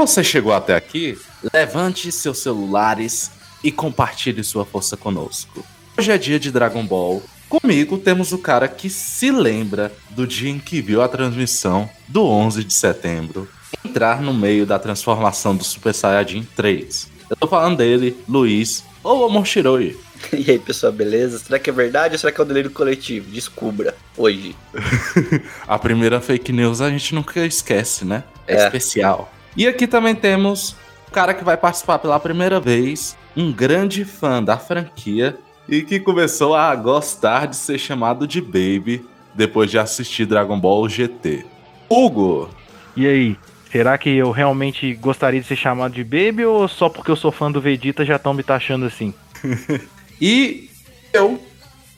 Se você chegou até aqui, levante seus celulares e compartilhe sua força conosco. Hoje é dia de Dragon Ball. Comigo temos o cara que se lembra do dia em que viu a transmissão do 11 de setembro entrar no meio da transformação do Super Saiyajin 3. Eu tô falando dele, Luiz, ou Amor Shiroi. E aí, pessoal, beleza? Será que é verdade ou será que é um delírio coletivo? Descubra, hoje. a primeira fake news a gente nunca esquece, né? É, é, especial. E aqui também temos o cara que vai participar pela primeira vez, um grande fã da franquia e que começou a gostar de ser chamado de Baby depois de assistir Dragon Ball GT. Hugo! E aí, será que eu realmente gostaria de ser chamado de Baby ou só porque eu sou fã do Vegeta já estão me taxando assim? e eu,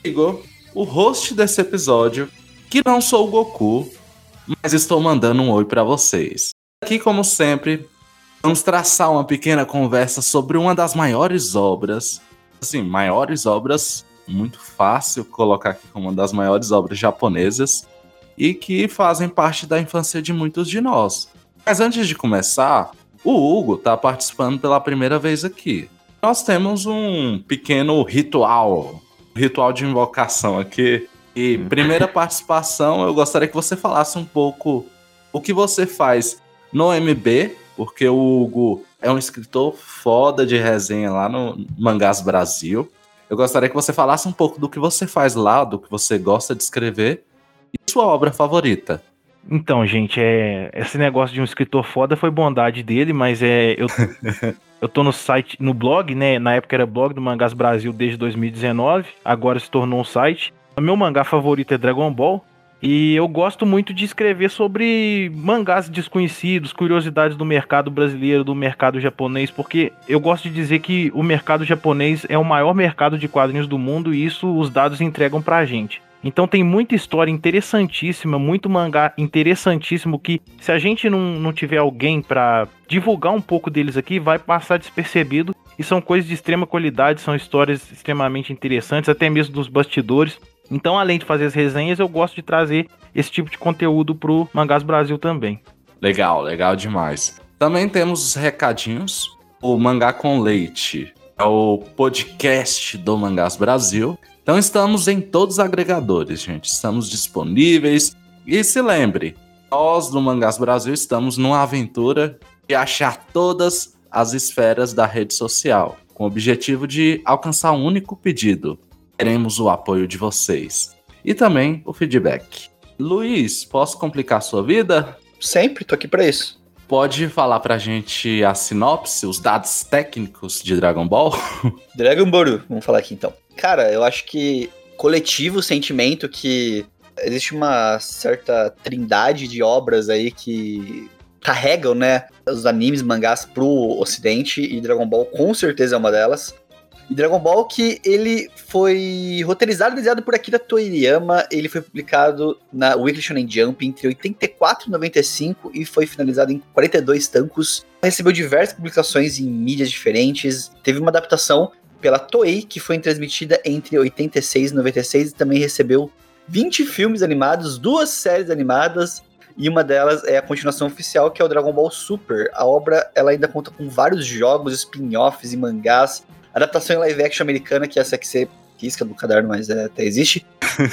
Igor, o host desse episódio, que não sou o Goku, mas estou mandando um oi para vocês. Aqui, como sempre, vamos traçar uma pequena conversa sobre uma das maiores obras assim, maiores obras, muito fácil colocar aqui como uma das maiores obras japonesas e que fazem parte da infância de muitos de nós. Mas antes de começar, o Hugo está participando pela primeira vez aqui. Nós temos um pequeno ritual, ritual de invocação aqui. E primeira participação, eu gostaria que você falasse um pouco o que você faz no MB, porque o Hugo é um escritor foda de resenha lá no Mangás Brasil. Eu gostaria que você falasse um pouco do que você faz lá, do que você gosta de escrever e sua obra favorita. Então, gente, é, esse negócio de um escritor foda foi bondade dele, mas é eu, eu tô no site, no blog, né? Na época era blog do Mangás Brasil desde 2019, agora se tornou um site. O meu mangá favorito é Dragon Ball. E eu gosto muito de escrever sobre mangás desconhecidos, curiosidades do mercado brasileiro, do mercado japonês, porque eu gosto de dizer que o mercado japonês é o maior mercado de quadrinhos do mundo e isso os dados entregam pra gente. Então tem muita história interessantíssima, muito mangá interessantíssimo que se a gente não, não tiver alguém para divulgar um pouco deles aqui, vai passar despercebido. E são coisas de extrema qualidade, são histórias extremamente interessantes, até mesmo dos bastidores. Então, além de fazer as resenhas, eu gosto de trazer esse tipo de conteúdo pro Mangás Brasil também. Legal, legal demais. Também temos os recadinhos. O Mangá com Leite é o podcast do Mangás Brasil. Então estamos em todos os agregadores, gente. Estamos disponíveis. E se lembre, nós do Mangás Brasil estamos numa aventura de achar todas as esferas da rede social, com o objetivo de alcançar um único pedido: Queremos o apoio de vocês e também o feedback. Luiz, posso complicar sua vida? Sempre, tô aqui para isso. Pode falar pra gente a sinopse, os dados técnicos de Dragon Ball? Dragon Ball, vamos falar aqui então. Cara, eu acho que coletivo sentimento que existe uma certa trindade de obras aí que carregam, né, os animes, mangás pro ocidente e Dragon Ball com certeza é uma delas. E Dragon Ball que ele foi roteirizado e desenhado por Akira Toriyama, ele foi publicado na Weekly Shonen Jump entre 84 e 95 e foi finalizado em 42 tancos. Recebeu diversas publicações em mídias diferentes, teve uma adaptação pela Toei que foi transmitida entre 86 e 96 e também recebeu 20 filmes animados, duas séries animadas e uma delas é a continuação oficial, que é o Dragon Ball Super. A obra ela ainda conta com vários jogos, spin-offs e mangás Adaptação em live action americana, que essa que você risca do caderno, mas é, até existe.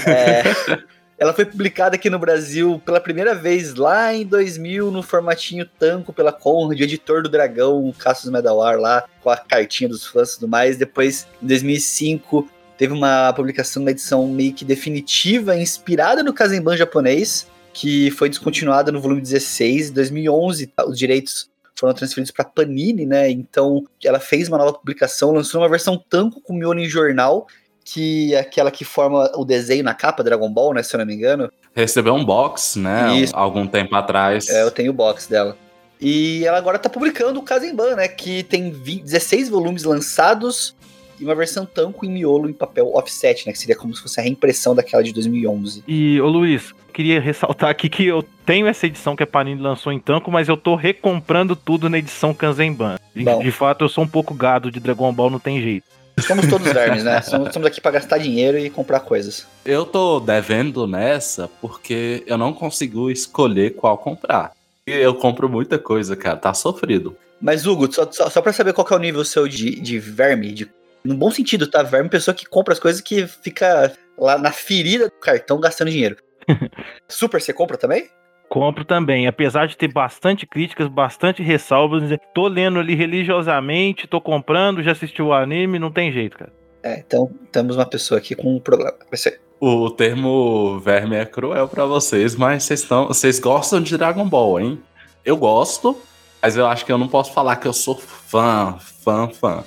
É, ela foi publicada aqui no Brasil pela primeira vez lá em 2000, no formatinho tanco pela Conrad, editor do Dragão, Cassius Medawar lá, com a cartinha dos fãs e tudo mais. Depois, em 2005, teve uma publicação na edição meio que definitiva, inspirada no Kazemban japonês, que foi descontinuada no volume 16. Em 2011, os direitos foram transferidos para Panini, né? Então ela fez uma nova publicação, lançou uma versão tanco com miolo em jornal, que é aquela que forma o desenho na capa Dragon Ball, né? Se eu não me engano. Recebeu um box, né? Isso. Algum tempo atrás. É, eu tenho o box dela. E ela agora tá publicando o Kazemban, né? Que tem 20, 16 volumes lançados e uma versão tanco em miolo em papel offset, né? Que seria como se fosse a reimpressão daquela de 2011. E, ô Luiz, queria ressaltar aqui que eu tenho essa edição que a Panini lançou em tanco, mas eu tô recomprando tudo na edição Kanzenban. De, de fato, eu sou um pouco gado de Dragon Ball, não tem jeito. Somos todos vermes, né? Estamos aqui para gastar dinheiro e comprar coisas. Eu tô devendo nessa porque eu não consigo escolher qual comprar. eu compro muita coisa, cara. Tá sofrido. Mas, Hugo, só, só, só pra saber qual que é o nível seu de, de verme, de, no bom sentido, tá? Verme, pessoa que compra as coisas que fica lá na ferida do cartão gastando dinheiro. Super, você compra também? Compro também, apesar de ter bastante críticas, bastante ressalvas, tô lendo ali religiosamente, tô comprando, já assisti o anime, não tem jeito, cara. É, então temos uma pessoa aqui com um problema. Vai ser. O termo verme é cruel pra vocês, mas vocês gostam de Dragon Ball, hein? Eu gosto, mas eu acho que eu não posso falar que eu sou fã, fã, fã.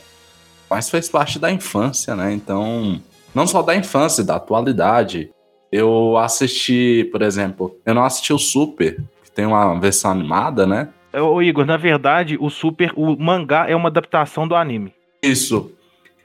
Mas fez parte da infância, né? Então, não só da infância, da atualidade. Eu assisti, por exemplo, eu não assisti o Super, que tem uma versão animada, né? Ô Igor, na verdade, o Super, o mangá é uma adaptação do anime. Isso.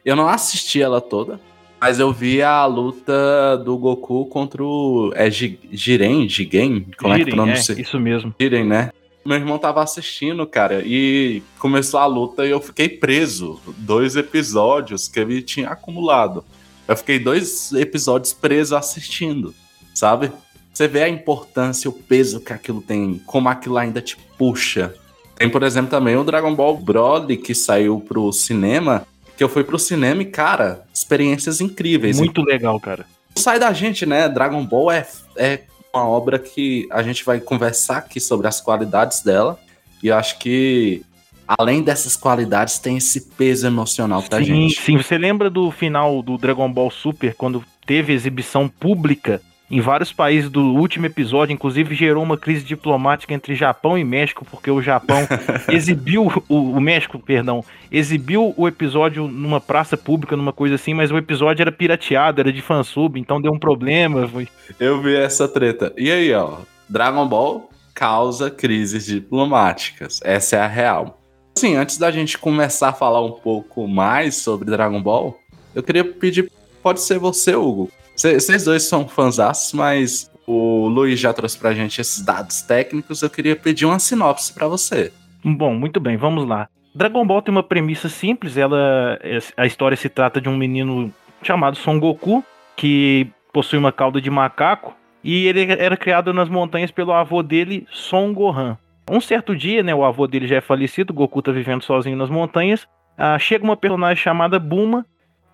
Eu não assisti ela toda, mas eu vi a luta do Goku contra o. É Jiren? Jigen? Como Jiren, é que pronuncia? É, isso mesmo. Jiren, né? Meu irmão tava assistindo, cara, e começou a luta e eu fiquei preso. Dois episódios que ele tinha acumulado. Eu fiquei dois episódios preso assistindo, sabe? Você vê a importância, o peso que aquilo tem, como aquilo ainda te puxa. Tem, por exemplo, também o Dragon Ball Broly, que saiu pro cinema, que eu fui pro cinema e, cara, experiências incríveis. Muito legal, cara. Sai da gente, né? Dragon Ball é, é uma obra que a gente vai conversar aqui sobre as qualidades dela. E eu acho que, além dessas qualidades, tem esse peso emocional pra sim, gente. Sim, você lembra do final do Dragon Ball Super, quando teve exibição pública em vários países do último episódio, inclusive gerou uma crise diplomática entre Japão e México, porque o Japão exibiu, o, o, México, perdão, exibiu o episódio numa praça pública, numa coisa assim, mas o episódio era pirateado, era de fansub, então deu um problema. Foi... Eu vi essa treta. E aí, ó, Dragon Ball causa crises diplomáticas, essa é a real. Assim, antes da gente começar a falar um pouco mais sobre Dragon Ball, eu queria pedir, pode ser você, Hugo, vocês dois são fãs, mas o Luiz já trouxe pra gente esses dados técnicos. Eu queria pedir uma sinopse para você. Bom, muito bem, vamos lá. Dragon Ball tem uma premissa simples. Ela, a história se trata de um menino chamado Son Goku que possui uma cauda de macaco e ele era criado nas montanhas pelo avô dele, Son Gohan. Um certo dia, né, o avô dele já é falecido, Goku tá vivendo sozinho nas montanhas. Ah, chega uma personagem chamada Buma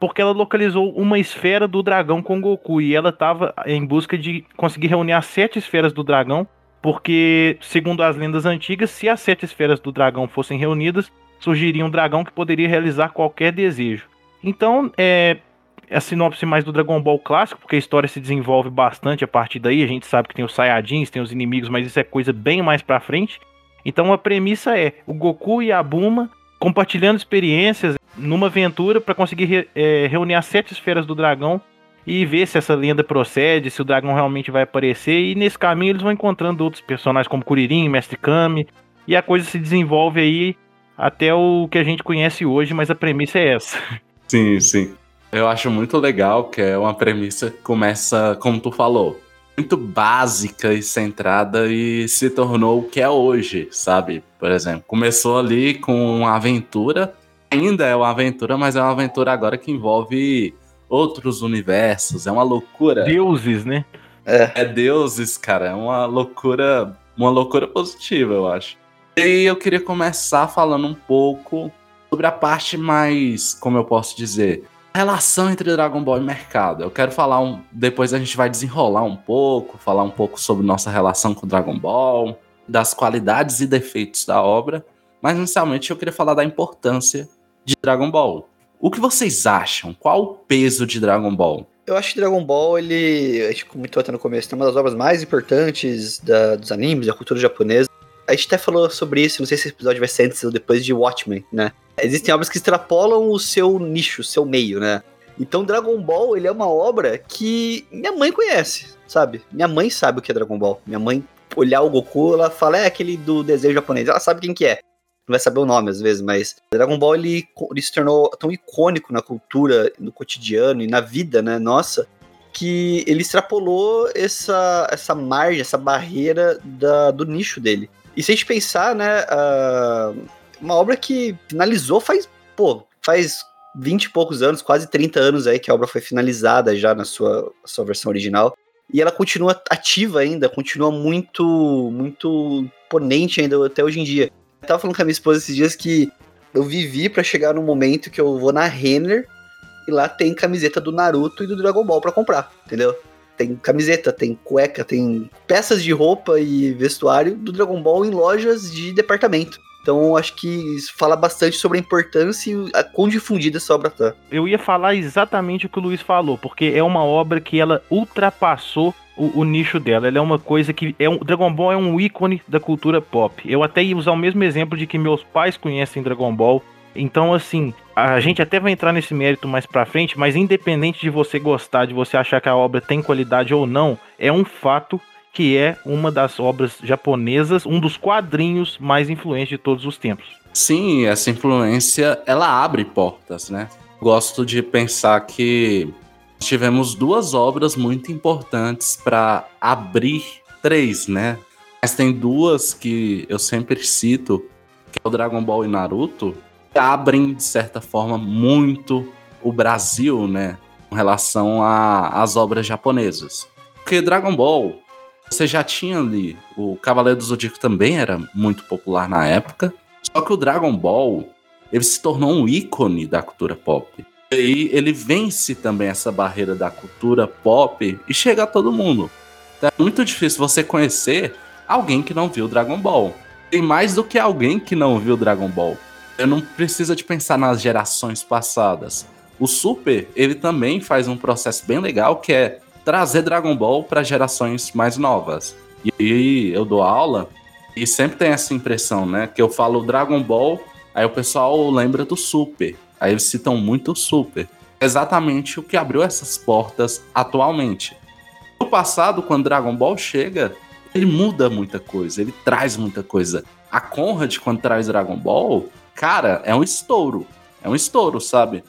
porque ela localizou uma esfera do dragão com Goku e ela estava em busca de conseguir reunir as sete esferas do dragão, porque, segundo as lendas antigas, se as sete esferas do dragão fossem reunidas, surgiria um dragão que poderia realizar qualquer desejo. Então, é a sinopse mais do Dragon Ball clássico, porque a história se desenvolve bastante a partir daí. A gente sabe que tem os Saiyajins, tem os inimigos, mas isso é coisa bem mais pra frente. Então a premissa é o Goku e a Buma compartilhando experiências numa aventura para conseguir re, é, reunir as sete esferas do dragão e ver se essa lenda procede, se o dragão realmente vai aparecer. E nesse caminho eles vão encontrando outros personagens como Kuririn, Mestre Kami, e a coisa se desenvolve aí até o que a gente conhece hoje, mas a premissa é essa. Sim, sim. Eu acho muito legal que é uma premissa que começa, como tu falou, muito básica e centrada e se tornou o que é hoje, sabe? Por exemplo, começou ali com uma aventura ainda é uma aventura, mas é uma aventura agora que envolve outros universos. É uma loucura. Deuses, né? É. é deuses, cara. É uma loucura, uma loucura positiva, eu acho. E eu queria começar falando um pouco sobre a parte mais, como eu posso dizer, a relação entre Dragon Ball e mercado. Eu quero falar um, depois a gente vai desenrolar um pouco, falar um pouco sobre nossa relação com Dragon Ball, das qualidades e defeitos da obra, mas inicialmente eu queria falar da importância de Dragon Ball. O que vocês acham? Qual o peso de Dragon Ball? Eu acho que Dragon Ball, ele, a gente comentou até no começo, é uma das obras mais importantes da, dos animes, da cultura japonesa. A gente até falou sobre isso, não sei se esse episódio vai ser antes ou depois de Watchmen, né? Existem obras que extrapolam o seu nicho, o seu meio, né? Então Dragon Ball, ele é uma obra que minha mãe conhece, sabe? Minha mãe sabe o que é Dragon Ball. Minha mãe olhar o Goku, ela fala, é aquele do desenho japonês. Ela sabe quem que é vai saber o nome às vezes, mas Dragon Ball ele, ele se tornou tão icônico na cultura, no cotidiano e na vida, né, nossa, que ele extrapolou essa, essa margem, essa barreira da, do nicho dele. E se a gente pensar, né, uh, uma obra que finalizou faz, pô, faz 20 e poucos anos, quase 30 anos aí que a obra foi finalizada já na sua, sua versão original. E ela continua ativa ainda, continua muito, muito exponente ainda até hoje em dia. Eu tava falando com a minha esposa esses dias que eu vivi para chegar no momento que eu vou na Renner e lá tem camiseta do Naruto e do Dragon Ball para comprar, entendeu? Tem camiseta, tem cueca, tem peças de roupa e vestuário do Dragon Ball em lojas de departamento. Então, acho que isso fala bastante sobre a importância e a quão difundida essa obra tá. Eu ia falar exatamente o que o Luiz falou, porque é uma obra que ela ultrapassou o, o, nicho dela. Ela é uma coisa que. É um, Dragon Ball é um ícone da cultura pop. Eu até ia usar o mesmo exemplo de que meus pais conhecem Dragon Ball. Então, assim, a gente até vai entrar nesse mérito mais pra frente, mas independente de você gostar, de você achar que a obra tem qualidade ou não, é um fato que é uma das obras japonesas, um dos quadrinhos mais influentes de todos os tempos. Sim, essa influência, ela abre portas, né? Gosto de pensar que tivemos duas obras muito importantes para abrir três, né? Mas tem duas que eu sempre cito, que é o Dragon Ball e Naruto, que abrem, de certa forma, muito o Brasil, né? Com relação às obras japonesas. Porque Dragon Ball, você já tinha ali. O Cavaleiro do Zodíaco também era muito popular na época. Só que o Dragon Ball, ele se tornou um ícone da cultura pop. E aí ele vence também essa barreira da cultura pop e chega a todo mundo. Então é muito difícil você conhecer alguém que não viu Dragon Ball. Tem mais do que alguém que não viu Dragon Ball. Eu não precisa de pensar nas gerações passadas. O Super, ele também faz um processo bem legal que é trazer Dragon Ball para gerações mais novas. E aí eu dou aula e sempre tem essa impressão, né? Que eu falo Dragon Ball, aí o pessoal lembra do Super. Aí eles citam muito o Super. Exatamente o que abriu essas portas atualmente. No passado, quando Dragon Ball chega, ele muda muita coisa, ele traz muita coisa. A Conrad, quando traz Dragon Ball, cara, é um estouro. É um estouro, sabe?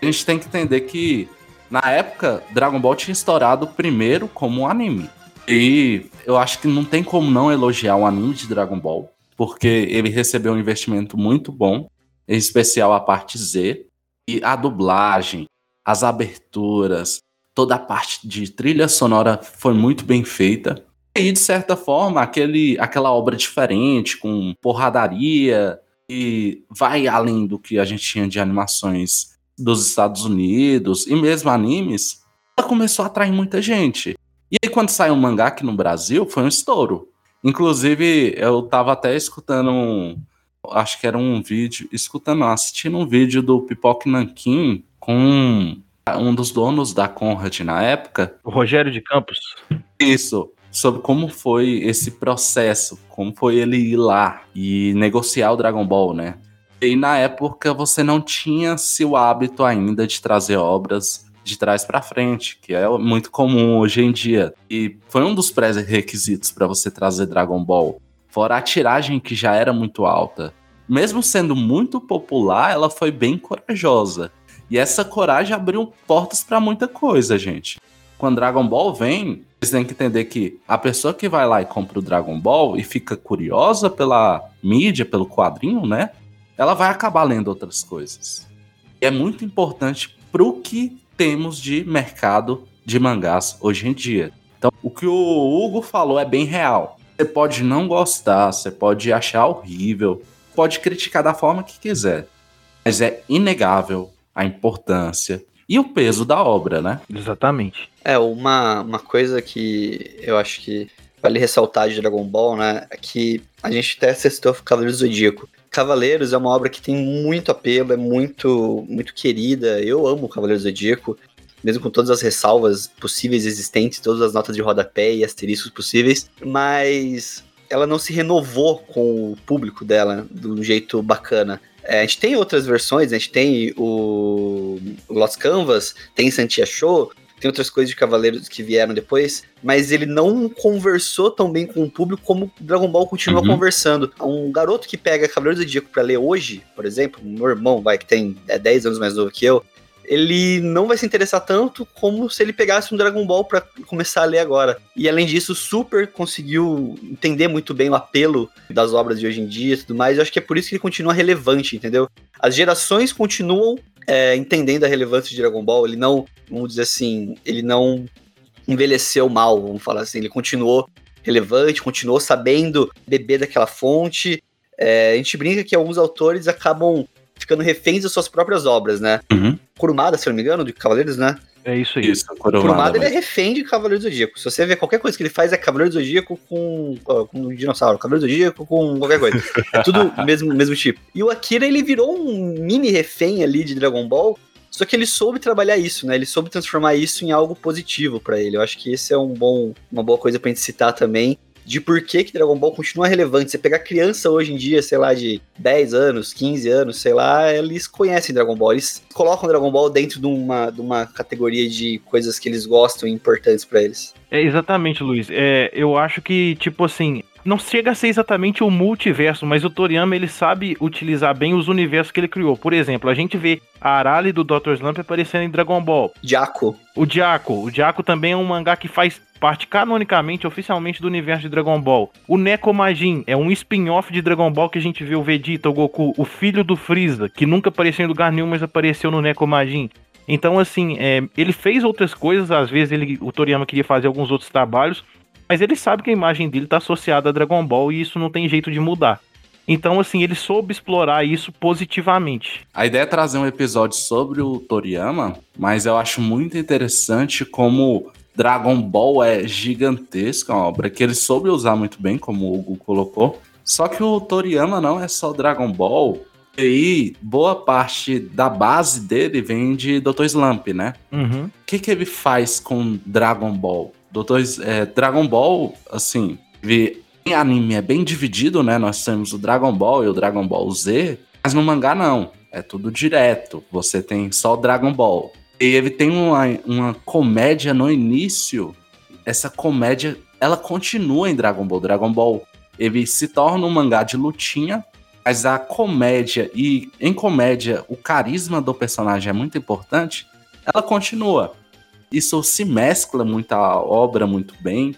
A gente tem que entender que na época, Dragon Ball tinha estourado primeiro como um anime. E eu acho que não tem como não elogiar o anime de Dragon Ball, porque ele recebeu um investimento muito bom, em especial a parte Z, e a dublagem, as aberturas, toda a parte de trilha sonora foi muito bem feita. E de certa forma, aquele, aquela obra diferente, com porradaria, e vai além do que a gente tinha de animações dos Estados Unidos e mesmo animes, ela começou a atrair muita gente. E aí, quando saiu um mangá aqui no Brasil, foi um estouro. Inclusive, eu tava até escutando um. Acho que era um vídeo. Escutando, assistindo um vídeo do Pipoque Nankin com um dos donos da Conrad na época. O Rogério de Campos. Isso. Sobre como foi esse processo, como foi ele ir lá e negociar o Dragon Ball, né? E na época você não tinha-se o hábito ainda de trazer obras de trás para frente, que é muito comum hoje em dia. E foi um dos pré-requisitos para você trazer Dragon Ball. Fora a tiragem que já era muito alta. Mesmo sendo muito popular, ela foi bem corajosa. E essa coragem abriu portas para muita coisa, gente. Quando Dragon Ball vem, vocês têm que entender que a pessoa que vai lá e compra o Dragon Ball e fica curiosa pela mídia, pelo quadrinho, né? Ela vai acabar lendo outras coisas. E é muito importante pro que temos de mercado de mangás hoje em dia. Então, o que o Hugo falou é bem real. Você pode não gostar, você pode achar horrível, pode criticar da forma que quiser, mas é inegável a importância e o peso da obra, né? Exatamente. É, uma, uma coisa que eu acho que vale ressaltar de Dragon Ball, né, é que a gente até assistiu Cavaleiro do Zodíaco. Cavaleiros é uma obra que tem muito apelo, é muito, muito querida. Eu amo Cavaleiros do Zodíaco, mesmo com todas as ressalvas possíveis existentes, todas as notas de rodapé e asteriscos possíveis, mas ela não se renovou com o público dela de um jeito bacana. É, a gente tem outras versões, a gente tem o, o Lost Canvas, tem Santia Show, tem outras coisas de Cavaleiros que vieram depois, mas ele não conversou tão bem com o público como Dragon Ball continua uhum. conversando. Um garoto que pega Cavaleiros do Zodíaco pra ler hoje, por exemplo, meu irmão, vai, que tem é, 10 anos mais novo que eu, ele não vai se interessar tanto como se ele pegasse um Dragon Ball para começar a ler agora. E além disso, Super conseguiu entender muito bem o apelo das obras de hoje em dia e tudo mais. Eu acho que é por isso que ele continua relevante, entendeu? As gerações continuam é, entendendo a relevância de Dragon Ball, ele não, vamos dizer assim, ele não envelheceu mal, vamos falar assim, ele continuou relevante, continuou sabendo beber daquela fonte. É, a gente brinca que alguns autores acabam ficando reféns das suas próprias obras, né? Uhum. Kurumada, se não me engano, de Cavaleiros, né? É isso aí. Isso, Kurumada. ele é refém de Cavaleiro do Zodíaco. Se você ver qualquer coisa que ele faz, é Cavaleiro do Zodíaco com, com um dinossauro, Cavaleiro do Zodíaco com qualquer coisa. É tudo mesmo, mesmo tipo. E o Akira, ele virou um mini refém ali de Dragon Ball, só que ele soube trabalhar isso, né? Ele soube transformar isso em algo positivo pra ele. Eu acho que esse é um bom, uma boa coisa pra gente citar também. De por que, que Dragon Ball continua relevante. Você pegar criança hoje em dia, sei lá, de 10 anos, 15 anos, sei lá, eles conhecem Dragon Ball. Eles colocam Dragon Ball dentro de uma, de uma categoria de coisas que eles gostam e importantes pra eles. É, exatamente, Luiz. É, eu acho que, tipo assim, não chega a ser exatamente o multiverso, mas o Toriyama ele sabe utilizar bem os universos que ele criou. Por exemplo, a gente vê a Arale do Dr. Slump aparecendo em Dragon Ball. Jaco. O Diaco. O Diaco também é um mangá que faz parte canonicamente, oficialmente, do universo de Dragon Ball. O Nekomajin é um spin-off de Dragon Ball que a gente vê o Vegeta, o Goku, o filho do Freeza, que nunca apareceu em lugar nenhum, mas apareceu no Nekomajin. Então, assim, é, ele fez outras coisas, às vezes ele, o Toriyama queria fazer alguns outros trabalhos, mas ele sabe que a imagem dele está associada a Dragon Ball e isso não tem jeito de mudar. Então, assim, ele soube explorar isso positivamente. A ideia é trazer um episódio sobre o Toriyama, mas eu acho muito interessante como Dragon Ball é gigantesca, uma obra que ele soube usar muito bem, como o Hugo colocou. Só que o Toriyama não é só Dragon Ball. E aí, boa parte da base dele vem de Dr. Slump, né? Uhum. O que, que ele faz com Dragon Ball? Doutor, é, Dragon Ball, assim, ele- em anime é bem dividido, né? Nós temos o Dragon Ball e o Dragon Ball Z, mas no mangá não. É tudo direto. Você tem só o Dragon Ball. E ele tem uma, uma comédia no início. Essa comédia, ela continua em Dragon Ball. Dragon Ball, ele se torna um mangá de lutinha, mas a comédia, e em comédia, o carisma do personagem é muito importante, ela continua isso se mescla muito a obra muito bem.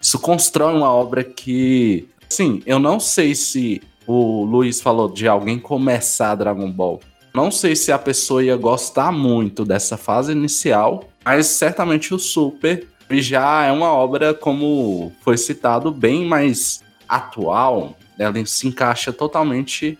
Isso constrói uma obra que, assim, eu não sei se o Luiz falou de alguém começar Dragon Ball. Não sei se a pessoa ia gostar muito dessa fase inicial, mas certamente o Super já é uma obra, como foi citado, bem mais atual. Ela se encaixa totalmente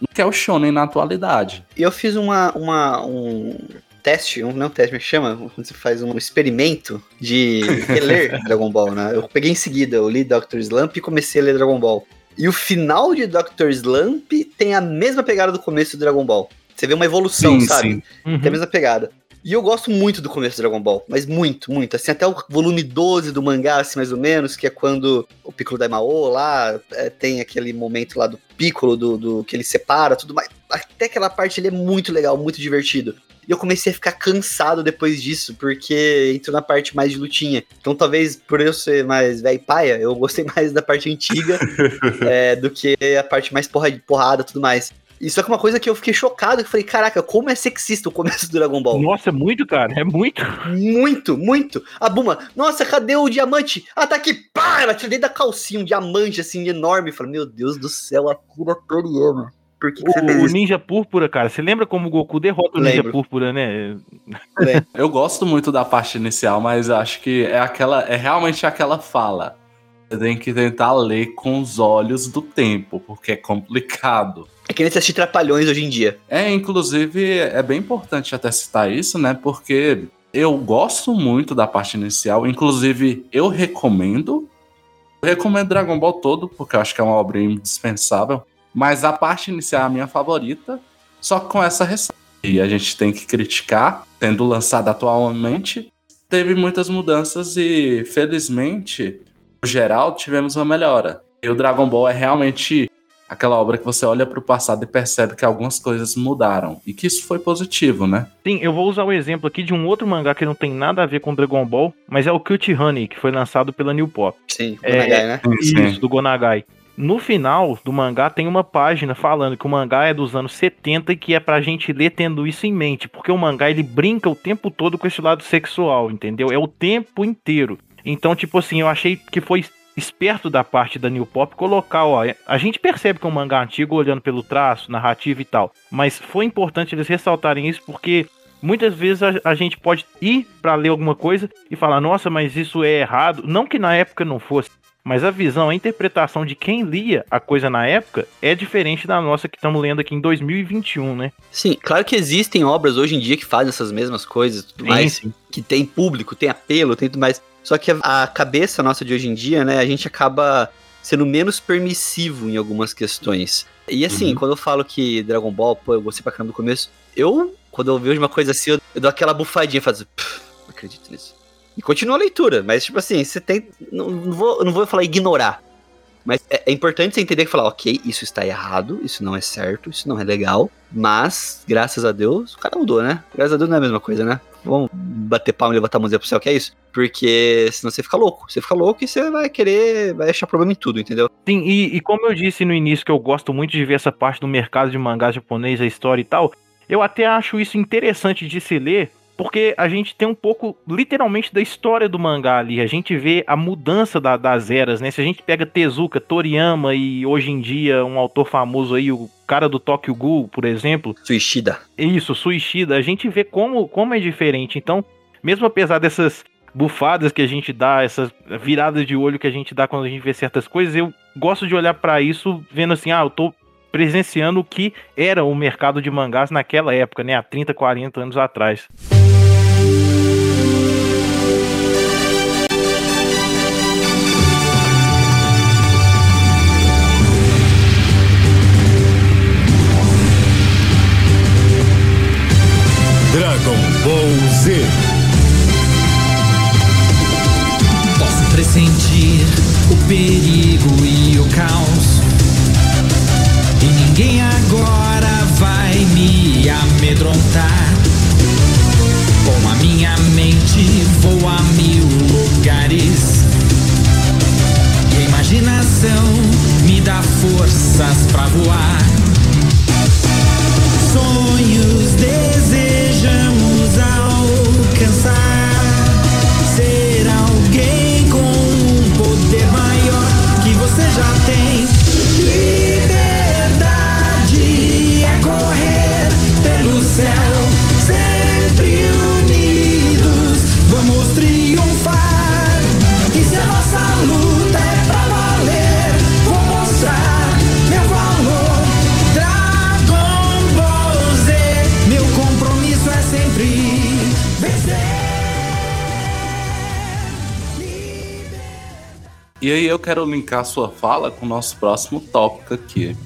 no que é o Shonen na atualidade. Eu fiz uma, uma, um teste, um, não teste, mas chama, quando você faz um experimento de reler Dragon Ball, né? Eu peguei em seguida, eu li Dr. Slump e comecei a ler Dragon Ball. E o final de Dr. Slump tem a mesma pegada do começo do Dragon Ball. Você vê uma evolução, Sim, sabe? sim. Uhum. Tem a mesma pegada. E eu gosto muito do começo do Dragon Ball, mas muito, muito. Assim, até o volume 12 do mangá, assim, mais ou menos, que é quando o Piccolo Daimao lá é, tem aquele momento lá do Piccolo, do, do que ele separa, tudo mais. Até aquela parte ele é muito legal, muito divertido. E eu comecei a ficar cansado depois disso, porque entrou na parte mais de lutinha. Então talvez por eu ser mais velho e paia, eu gostei mais da parte antiga é, do que a parte mais porra, porrada e tudo mais. E só que uma coisa que eu fiquei chocado, que eu falei, caraca, como é sexista o começo do Dragon Ball. Nossa, é muito, cara. É muito. Muito, muito. A Buma, nossa, cadê o diamante? Ah, tá aqui, pá! Ela tirou dentro da calcinha um diamante, assim, enorme. Eu falei, meu Deus do céu, a Kira Toriyama. Por que, que você fez O, o isso? Ninja Púrpura, cara. Você lembra como o Goku derrota o Ninja Lembro. Púrpura, né? Eu gosto muito da parte inicial, mas eu acho que é aquela, é realmente aquela fala. Você tem que tentar ler com os olhos do tempo, porque é complicado. É que nem você assistir Trapalhões hoje em dia. É, inclusive, é bem importante até citar isso, né? Porque eu gosto muito da parte inicial. Inclusive, eu recomendo. Eu recomendo Dragon Ball todo, porque eu acho que é uma obra indispensável. Mas a parte inicial é a minha favorita, só com essa ressalva. E a gente tem que criticar, tendo lançado atualmente, teve muitas mudanças e, felizmente, no geral, tivemos uma melhora. E o Dragon Ball é realmente aquela obra que você olha para o passado e percebe que algumas coisas mudaram. E que isso foi positivo, né? Sim, eu vou usar o exemplo aqui de um outro mangá que não tem nada a ver com Dragon Ball, mas é o Cute Honey, que foi lançado pela New Pop. Sim, o É, Nagai, né? Isso, do Gonagai. No final do mangá tem uma página falando que o mangá é dos anos 70 e que é pra gente ler tendo isso em mente, porque o mangá ele brinca o tempo todo com esse lado sexual, entendeu? É o tempo inteiro. Então, tipo assim, eu achei que foi esperto da parte da New Pop colocar, ó, a gente percebe que é um mangá antigo olhando pelo traço, narrativa e tal, mas foi importante eles ressaltarem isso porque muitas vezes a, a gente pode ir pra ler alguma coisa e falar, nossa, mas isso é errado. Não que na época não fosse, Mas a visão, a interpretação de quem lia a coisa na época é diferente da nossa que estamos lendo aqui em 2021, né? Sim, claro que existem obras hoje em dia que fazem essas mesmas coisas, tudo Sim, mais, sim. que tem público, tem apelo, tem tudo mais. Só que a, cabeça nossa de hoje em dia, né, a gente acaba sendo menos permissivo em algumas questões. E assim, Uhum. quando eu falo que Dragon Ball, pô, eu gostei pra caramba do começo, eu, quando eu vejo uma coisa assim, eu, eu dou aquela bufadinha, faço, "Pff, não acredito nisso. E continua a leitura, mas tipo assim, você tem, não, não vou, não vou falar ignorar, mas é, é importante você entender que falar, ok, isso está errado, isso não é certo, isso não é legal, mas, graças a Deus, o cara mudou, né? Graças a Deus não é a mesma coisa, né? Vamos bater palma e levantar a mãozinha pro céu, que é isso? Porque senão você fica louco. Você fica louco e você vai querer, vai achar problema em tudo, entendeu? Sim, e, e como eu disse no início que eu gosto muito de ver essa parte do mercado de mangá japonês, a história e tal, eu até acho isso interessante de se ler, porque a gente tem um pouco, literalmente, da história do mangá ali. A gente vê a mudança da- das eras, né? Se a gente pega Tezuka, Toriyama e hoje em dia um autor famoso aí, o cara do Tokyo Ghoul, por exemplo, Suicida. isso, Suicida, a gente vê como, como é diferente. Então, mesmo apesar dessas bufadas que a gente dá, essas viradas de olho que a gente dá quando a gente vê certas coisas, eu gosto de olhar pra isso vendo assim, ah, eu tô presenciando o que era o mercado de mangás naquela época, né, há 30, 40 anos atrás. Dragon Ball Z. Posso pressentir o perigo e o caos. Vai me amedrontar. Com a minha mente vou a mil lugares. E a imaginação me dá forças pra voar. Sonhos E aí eu quero linkar a sua fala com o nosso próximo tópico aqui.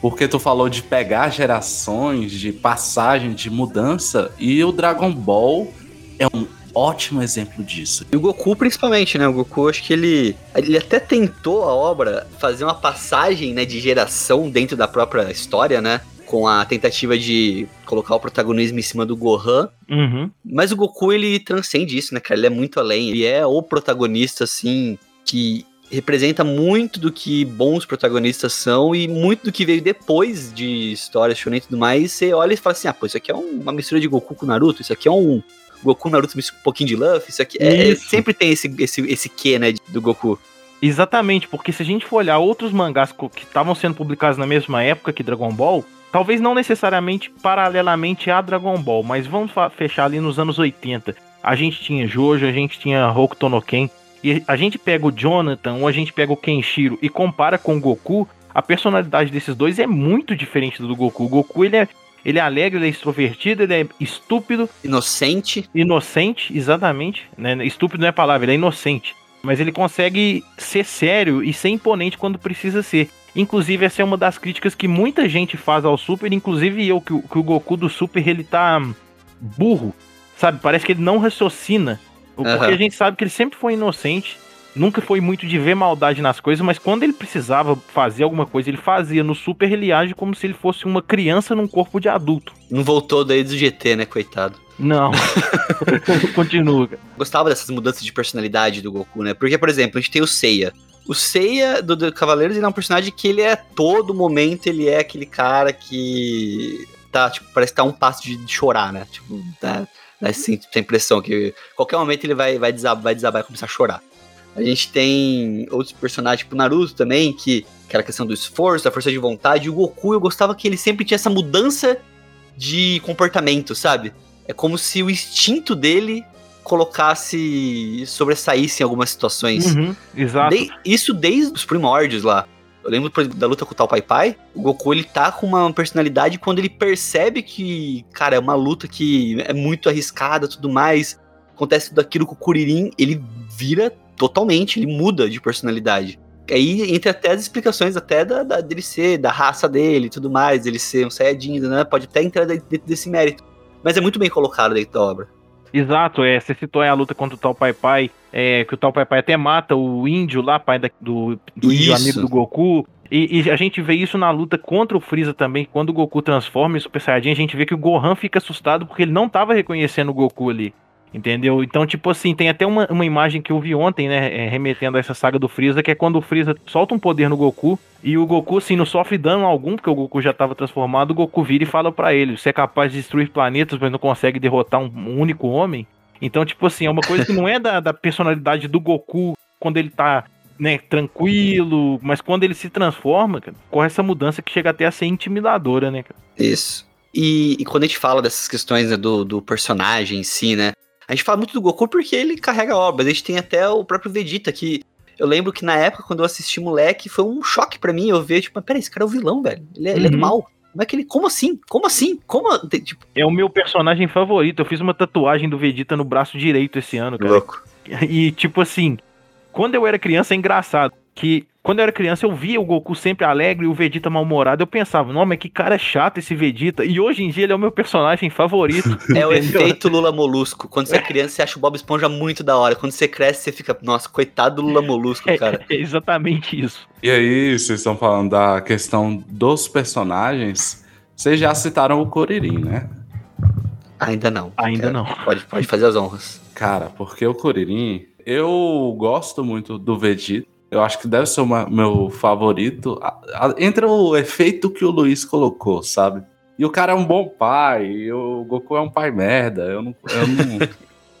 Porque tu falou de pegar gerações, de passagem, de mudança, e o Dragon Ball é um ótimo exemplo disso. E o Goku, principalmente, né? O Goku, acho que ele. Ele até tentou a obra fazer uma passagem né, de geração dentro da própria história, né? Com a tentativa de colocar o protagonismo em cima do Gohan. Uhum. Mas o Goku, ele transcende isso, né, cara? Ele é muito além. Ele é o protagonista, assim, que representa muito do que bons protagonistas são e muito do que veio depois de histórias shonen e tudo mais. Você olha e fala assim, ah, pô, isso aqui é um- uma mistura de Goku com Naruto, isso aqui é um Goku Naruto um pouquinho de Luffy, isso aqui é, Isso. sempre tem esse, esse, esse quê, né, do Goku. Exatamente, porque se a gente for olhar outros mangás que estavam sendo publicados na mesma época que Dragon Ball, talvez não necessariamente paralelamente a Dragon Ball, mas vamos fechar ali nos anos 80. A gente tinha Jojo, a gente tinha Hokuto no Ken, e a gente pega o Jonathan ou a gente pega o Kenshiro e compara com o Goku, a personalidade desses dois é muito diferente do Goku. O Goku ele é, ele é alegre, ele é extrovertido, ele é estúpido, Inocente. inocente, exatamente. Né? Estúpido não é palavra, ele é inocente. Mas ele consegue ser sério e ser imponente quando precisa ser. Inclusive, essa é uma das críticas que muita gente faz ao Super, inclusive eu, que, o- que o Goku do Super ele tá burro. Sabe? Parece que ele não raciocina. Porque Aham. a gente sabe que ele sempre foi inocente, nunca foi muito de ver maldade nas coisas, mas quando ele precisava fazer alguma coisa, ele fazia. No Super, ele age como se ele fosse uma criança num corpo de adulto. Não voltou daí do GT, né, coitado. Não. Continua. Gostava dessas mudanças de personalidade do Goku, né? Porque, por exemplo, a gente tem o Seiya. O Seiya do, do Cavaleiros ele é um personagem que ele é todo momento, ele é aquele cara que tá, tipo, parece que tá um passo de, de chorar, né? Tipo, dá, dá essa, essa impressão que qualquer momento ele vai, vai, desabar, vai desabar e começar a chorar. A gente tem outros personagens, tipo Naruto também, que aquela questão do esforço, da força de vontade. E o Goku, eu gostava que ele sempre tinha essa mudança de comportamento, sabe? É como se o instinto dele colocasse, sobressaísse em algumas situações. Uhum, exato. De- isso desde os primórdios lá. Eu lembro, da luta com o Tal Pai Pai. O Goku, ele tá com uma personalidade quando ele percebe que, cara, é uma luta que é muito arriscada tudo mais. Acontece tudo aquilo com o Kuririn, ele vira totalmente, ele muda de personalidade. Aí entra até as explicações até da, da- dele ser, da raça dele tudo mais, ele ser um Saiyajin, né? Pode até entrar dentro desse mérito. Mas é muito bem colocado dentro da obra. Exato, é. Você citou aí a luta contra o Tal Pai Pai, é, que o Tal Pai Pai até mata o índio lá, pai da- do, do índio amigo do Goku. E, e a gente vê isso na luta contra o Freeza também, quando o Goku transforma em Super Saiyajin, a gente vê que o Gohan fica assustado porque ele não tava reconhecendo o Goku ali. Entendeu? Então, tipo assim, tem até uma, uma imagem que eu vi ontem, né, é, remetendo a essa saga do Freeza, que é quando o Freeza solta um poder no Goku, e o Goku, assim, não sofre dano algum, porque o Goku já tava transformado, o Goku vira e fala pra ele, você é capaz de destruir planetas, mas não consegue derrotar um, um único homem? Então, tipo assim, é uma coisa que não é da, da personalidade do Goku quando ele tá, né, tranquilo, mas quando ele se transforma, cara, corre essa mudança que chega até a ser intimidadora, né, cara? Isso. E, e quando a gente fala dessas questões né, do, do personagem em si, né? A gente fala muito do Goku porque ele carrega obras. A gente tem até o próprio Vegeta, que eu lembro que na época, quando eu assisti moleque, foi um choque pra mim. Eu ver, tipo, mas peraí, esse cara é o vilão, velho. Ele é, ele é do Uhum. mal. Como é que ele. Como assim? Como assim? Como. Tipo, É o meu personagem favorito. Eu fiz uma tatuagem do Vegeta no braço direito esse ano, cara. louco. E, tipo assim, quando eu era criança é engraçado. Que quando eu era criança eu via o Goku sempre alegre e o Vegeta mal-humorado. Eu pensava, não, mas que cara chato esse Vegeta. E hoje em dia ele é o meu personagem favorito. É o efeito Lula Molusco. Quando você é criança, você acha o Bob Esponja muito da hora. Quando você cresce, você fica, nossa, coitado do Lula Molusco, É, cara. é exatamente isso. E aí, vocês estão falando da questão dos personagens. Vocês já citaram o Kuririn, né? Ainda não. Ainda Quero- não. Pode, pode fazer as honras. Cara, porque o Kuririn, eu gosto muito do Vegeta. Eu acho que deve ser o meu favorito. A- a- Entre o efeito que o Luiz colocou, sabe? E o cara é um bom pai, e o Goku é um pai merda. Eu não. Eu não,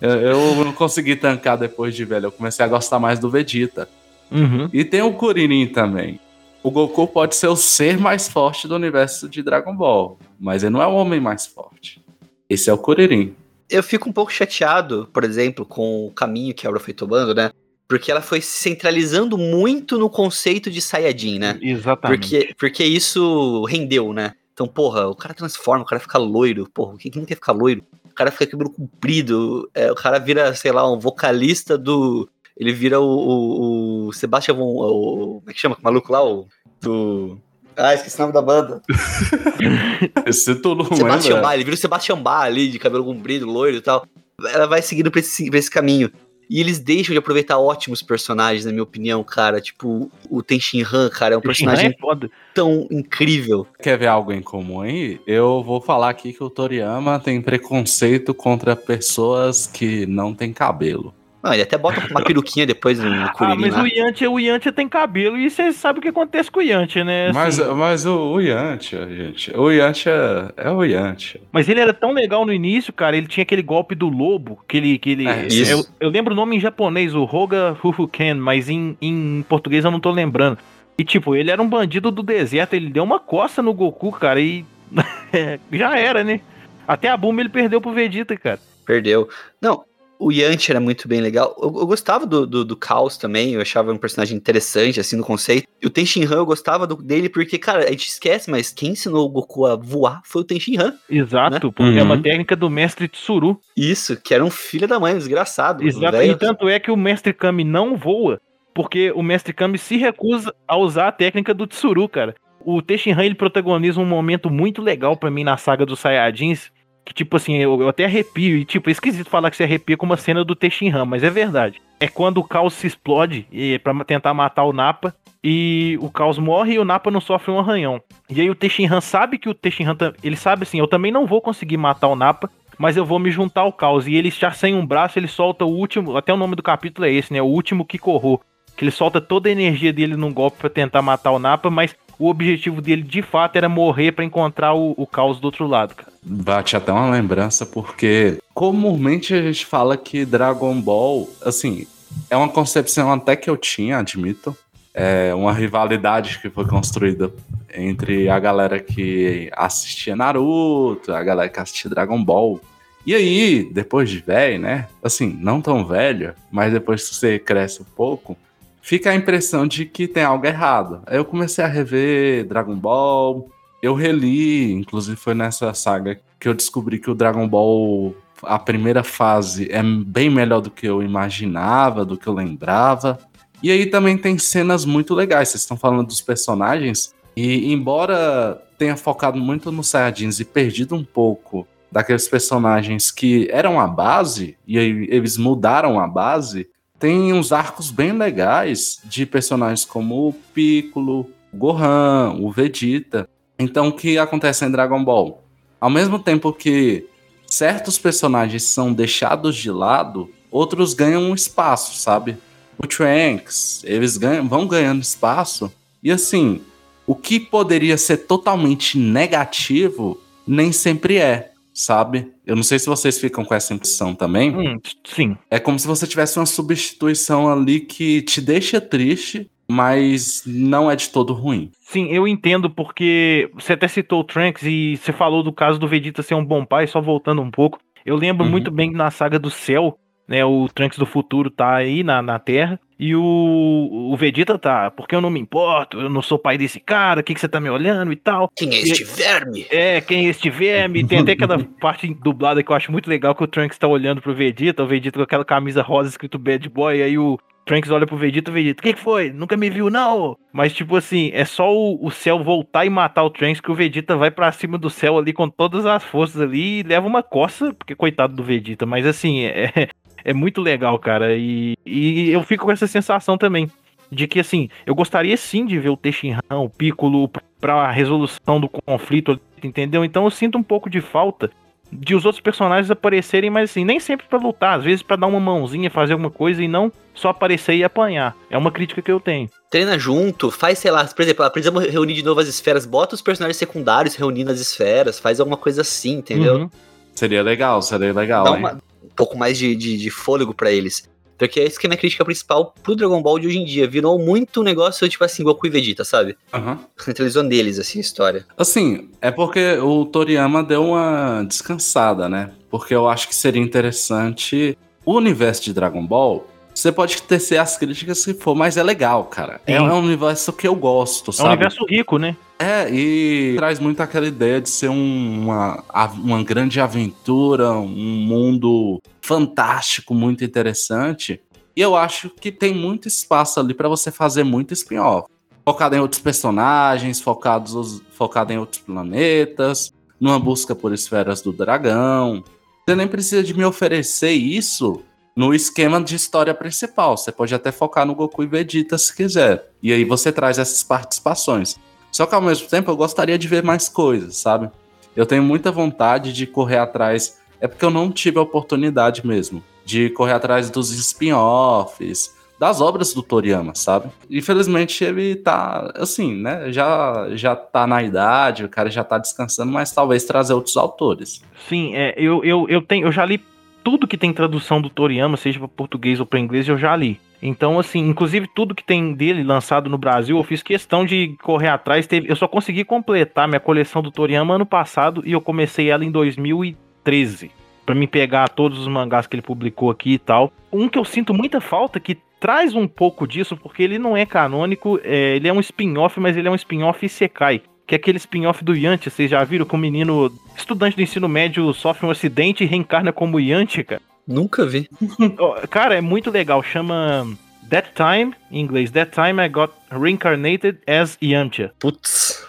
eu, eu não consegui tancar depois de velho. Eu comecei a gostar mais do Vegeta. Uhum. E tem o Kuririn também. O Goku pode ser o ser mais forte do universo de Dragon Ball, mas ele não é o homem mais forte. Esse é o Kuririn. eu fico um pouco chateado, por exemplo, com o caminho que a obra foi tomando, né? Porque ela foi se centralizando muito no conceito de Saiyajin, né? Exatamente. Porque, porque isso rendeu, né? Então, porra, o cara transforma, o cara fica loiro. Porra, quem quem não quer ficar loiro? O cara fica cabelo comprido, é, o cara vira, sei lá, um vocalista do. Ele vira o, o, o Sebastian. O, como é que chama o maluco lá? O, do. Ah, esqueci o nome da banda. Esse tu não Sebastian lembra? Bach, ele vira o Sebastian Bach ali, de cabelo comprido, loiro e tal. Ela vai seguindo pra esse, pra esse caminho. E eles deixam de aproveitar ótimos personagens, na minha opinião, cara. Tipo, o Tenshin Han, cara, é um personagem é foda. tão incrível. Quer ver algo em comum aí? Eu vou falar aqui que o Toriyama tem preconceito contra pessoas que não têm cabelo. Não, ele até bota uma peruquinha depois no Ah, Kuririn mas lá. o Yantia, o Yantia tem cabelo e você sabe o que acontece com o Yantia, né? Assim, Mas, mas o, o Yantia, gente, o Yantia é o Yantia. Mas ele era tão legal no início, cara. Ele tinha aquele golpe do lobo, que ele. Que ele É, isso. eu, eu lembro o nome em japonês, o Hoga Fufuken, mas em, em português eu não tô lembrando. E tipo, ele era um bandido do deserto, ele deu uma coça no Goku, cara, e. já era, né? Até a Bulma ele perdeu pro Vegeta, cara. Perdeu. Não, o Yanti era muito bem legal. Eu, eu gostava do, do, do Caos também, eu achava um personagem interessante, assim, no conceito. E o Tenshin Han eu gostava do- dele porque, cara, a gente esquece, mas quem ensinou o Goku a voar foi o Tenshin Han. Exato, porque é Uhum. uma técnica do mestre Tsuru. Isso, que era um filho da mãe, um desgraçado. Exato. E tanto é que o mestre Kami não voa, porque o mestre Kami se recusa a usar a técnica do Tsuru, cara. O Tenshinhan ele protagoniza um momento muito legal pra mim na saga dos Saiyajins, que tipo assim, eu, eu até arrepio, e tipo, é esquisito falar que você arrepia com uma cena do Tenshinhan, mas é verdade. É quando o caos se explode e para tentar matar o Nappa e o caos morre e o Nappa não sofre um arranhão. E aí o Tenshinhan sabe que o Tenshinhan, ta- ele sabe assim, eu também não vou conseguir matar o Nappa, mas eu vou me juntar ao caos. E ele já sem um braço, ele solta o último, até o nome do capítulo é esse, né? O último Kikoho. Que ele solta toda a energia dele num golpe pra tentar matar o Nappa, mas o objetivo dele de fato era morrer pra encontrar o, o caos do outro lado, cara. Bate até uma lembrança, porque comumente a gente fala que Dragon Ball, assim, é uma concepção até que eu tinha, admito. É uma rivalidade que foi construída entre a galera que assistia Naruto, a galera que assistia Dragon Ball. E aí, depois de velho, né? Assim, não tão velho, mas depois que você cresce um pouco, fica a impressão de que tem algo errado. Aí eu comecei a rever Dragon Ball. Eu reli, inclusive foi nessa saga que eu descobri que o Dragon Ball, a primeira fase, é bem melhor do que eu imaginava, do que eu lembrava. E aí também tem cenas muito legais. Vocês estão falando dos personagens. E embora tenha focado muito nos Saiyajins e perdido um pouco daqueles personagens que eram a base, e aí eles mudaram a base, tem uns arcos bem legais de personagens como o Piccolo, o Gohan, o Vegeta. Então, o que acontece em Dragon Ball? Ao mesmo tempo que certos personagens são deixados de lado, outros ganham espaço, sabe? O Trunks, eles ganham, vão ganhando espaço. E assim, o que poderia ser totalmente negativo, nem sempre é, sabe? Eu não sei se vocês ficam com essa impressão também. Hum, sim. É como se você tivesse uma substituição ali que te deixa triste, mas não é de todo ruim. Sim, eu entendo porque você até citou o Trunks e você falou do caso do Vegeta ser um bom pai, só voltando um pouco. Eu lembro Uhum. muito bem que na saga do céu, né, o Trunks do futuro tá aí na, na Terra e o, o Vegeta tá, porque eu não me importo, eu não sou pai desse cara, o que, que você tá me olhando e tal. Quem é este verme? É, quem estiver, me tem até aquela parte dublada que eu acho muito legal que o Trunks tá olhando pro Vegeta, o Vegeta com aquela camisa rosa escrito Bad Boy, aí o Trunks olha pro Vegeta, o Vegeta, o que, que foi? Nunca me viu, não? Mas, tipo assim, é só o, o céu voltar e matar o Trunks que o Vegeta vai pra cima do céu ali com todas as forças ali e leva uma coça, porque coitado do Vegeta, mas assim, é, é muito legal, cara, e, e eu fico com essa sensação também. De que, assim, eu gostaria sim de ver o Teixeira, o Piccolo, pra resolução do conflito, entendeu? Então eu sinto um pouco de falta de os outros personagens aparecerem, mas assim, nem sempre pra lutar, às vezes pra dar uma mãozinha, fazer alguma coisa e não só aparecer e apanhar. É uma crítica que eu tenho. Treina junto, faz, sei lá, por exemplo, precisamos reunir de novo as esferas, bota os personagens secundários reunindo as esferas, faz alguma coisa assim, entendeu? Uhum. Seria legal, seria legal. Dá hein? uma- um pouco mais de, de, de fôlego pra eles. Porque é isso que é a minha crítica principal pro Dragon Ball de hoje em dia. Virou muito um negócio, tipo assim, Goku e Vegeta, sabe? Aham. Centralizou neles, assim, a história. Assim, é porque o Toriyama deu uma descansada, né? Porque eu acho que seria interessante o universo de Dragon Ball. Você pode tecer as críticas se for, mas é legal, cara. É, é um universo que eu gosto, É um sabe? universo rico, né? É, e traz muito aquela ideia de ser um- uma, uma grande aventura, um mundo fantástico, muito interessante. E eu acho que tem muito espaço ali pra você fazer muito spin-off. Focado em outros personagens, focados, focado em outros planetas, numa busca por esferas do dragão. Você nem precisa de me oferecer isso no esquema de história principal. Você pode até focar no Goku e Vegeta se quiser. E aí você traz essas participações. Só que ao mesmo tempo eu gostaria de ver mais coisas, sabe? Eu tenho muita vontade de correr atrás. É porque eu não tive a oportunidade mesmo de correr atrás dos spin-offs, das obras do Toriyama, sabe? Infelizmente ele tá, assim, né? Já, já tá na idade, o cara já tá descansando, mas talvez trazer outros autores. Sim, é, eu, eu, eu, tenho, eu já li tudo que tem tradução do Toriyama, seja para português ou para inglês, eu já li. Então, assim, inclusive tudo que tem dele lançado no Brasil, eu fiz questão de correr atrás. Teve, eu só consegui completar minha coleção do Toriyama ano passado e eu comecei ela em 2013. Pra me pegar todos os mangás que ele publicou aqui e tal. Um que eu sinto muita falta, que traz um pouco disso, porque ele não é canônico, é, ele é um spin-off, mas ele é um spin-off Isekai. Que é aquele spin-off do Yanti, vocês já viram que o menino, estudante do ensino médio, sofre um acidente e reencarna como Yanti, cara. Nunca vi. Cara, é muito legal. Chama That Time, em inglês. That Time I Got Reincarnated as Yamcha. Putz.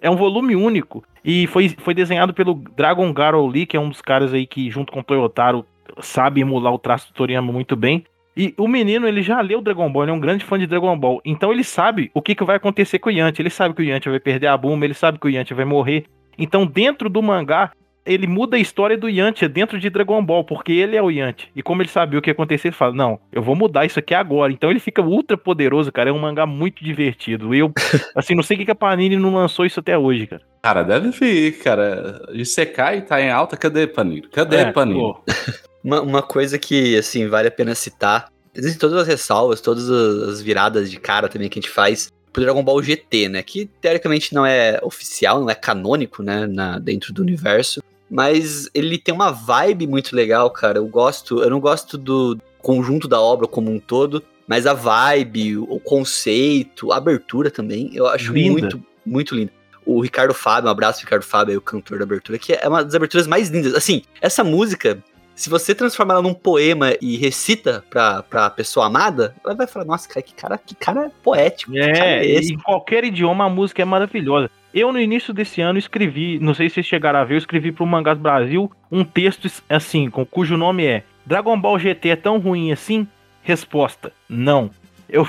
É um volume único. E foi, foi desenhado pelo Dragon Garo Lee, que é um dos caras aí que, junto com o Toyotaro, sabe emular o traço do Toriyama muito bem. E o menino, ele já leu Dragon Ball, ele é um grande fã de Dragon Ball. Então ele sabe o que, que vai acontecer com o Yanti. Ele sabe que o Yanti vai perder a Bulma, ele sabe que o Yanti vai morrer. Então, dentro do mangá, ele muda a história do Yantia dentro de Dragon Ball, porque ele é o Yantia. E como ele sabia o que ia acontecer, ele fala: Não, eu vou mudar isso aqui agora. Então ele fica ultra poderoso, cara. É um mangá muito divertido. Eu, assim, não sei o que que a Panini não lançou isso até hoje, cara. Cara, deve vir, cara. Isekai tá em alta, cadê Panini? Cadê É, Panini? Uma, uma coisa que, assim, vale a pena citar. Existem todas as ressalvas, todas as viradas de cara também que a gente faz pro Dragon Ball GT, né? Que teoricamente não é oficial, não é canônico, né? Na, dentro do universo. Mas ele tem uma vibe muito legal, cara. Eu gosto, eu não gosto do conjunto da obra como um todo, mas a vibe, o conceito, a abertura também, eu acho Linda. muito, muito lindo. O Ricardo Fábio, um abraço Ricardo Fábio, aí, o cantor da abertura, que é uma das aberturas mais lindas. Assim, essa música, se você transformar ela num poema e recita pra, pra pessoa amada, ela vai falar, nossa, cara, que cara, que cara poético. que cara É, é esse? em qualquer idioma a música é maravilhosa. Eu, no início desse ano, escrevi, não sei se vocês chegaram a ver, eu escrevi pro Mangás Brasil um texto assim, com, cujo nome é Dragon Ball GT é tão ruim assim? Resposta: Não. Eu,